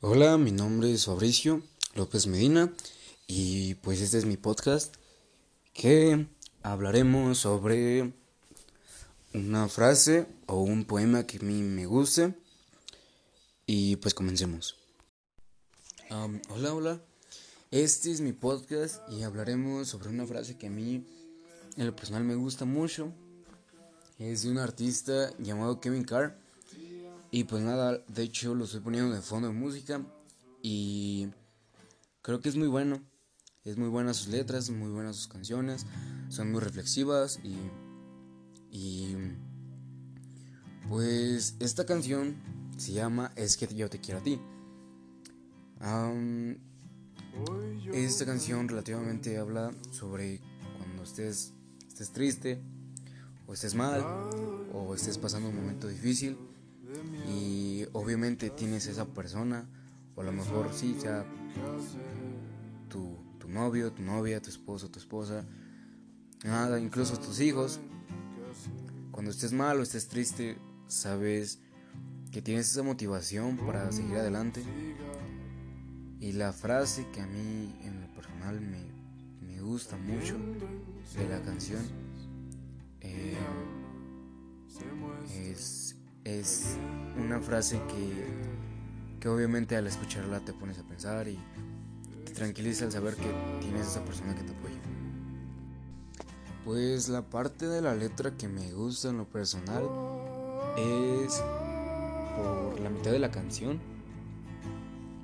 Hola, mi nombre es Fabricio López Medina y pues este es mi podcast que hablaremos sobre una frase o un poema que a mí me guste y pues comencemos. hola, hola, este es mi podcast y hablaremos sobre una frase que a mí en lo personal me gusta mucho. Es de un artista llamado Kevin Carr y pues nada, de hecho lo estoy poniendo de fondo de música y creo que es muy bueno. Es muy buena sus letras, muy buenas sus canciones, son muy reflexivas y, y pues esta canción se llama Es que yo te quiero a ti. esta canción relativamente habla sobre cuando estés, estés triste o estés mal o estés pasando un momento difícil y obviamente tienes esa persona, o a lo mejor sí, ya tu, tu novio, tu novia, tu esposo, tu esposa, nada, incluso tus hijos. Cuando estés mal o estés triste, sabes que tienes esa motivación para seguir adelante. Y la frase que a mí en lo personal me, me gusta mucho de la canción eh, es una frase que, que obviamente al escucharla te pones a pensar y te tranquiliza al saber que tienes esa persona que te apoya. Pues la parte de la letra que me gusta en lo personal es por la mitad de la canción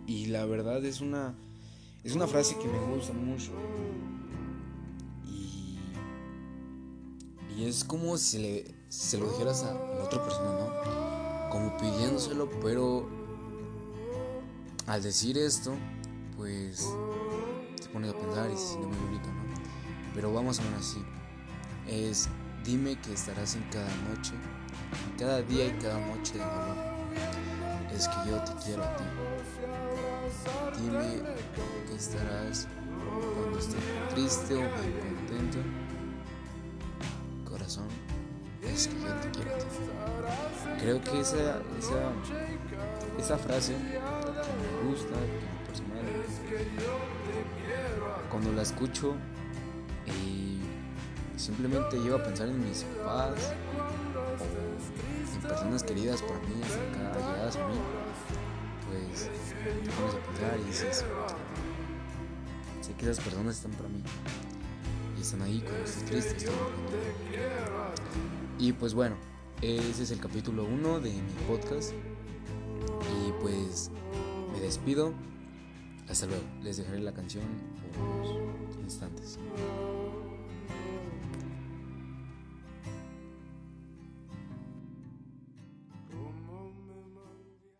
y la verdad es una es una frase que me gusta mucho y, y es como si le se lo dijeras a la otra persona, ¿no? Como pidiéndoselo, pero al decir esto, pues te pones a pensar y se siente muy bonito, ¿no? Pero vamos a ver así. Es dime que estarás en cada noche, cada día y cada noche de dolor. Es que yo te quiero a ti. Dime que estarás cuando estés triste o muy contento. Corazón que yo te quiero Creo que esa, esa, esa frase que me gusta, que me personal, cuando la escucho y simplemente llego a pensar en mis papás en personas queridas por mí, acá a mí, pues te pones a pensar y dices, sé que esas personas están para mí están ahí cuando estoy triste, estoy y pues bueno, ese es el capítulo 1 de mi podcast. Y pues me despido. Hasta luego. Les dejaré la canción por unos instantes.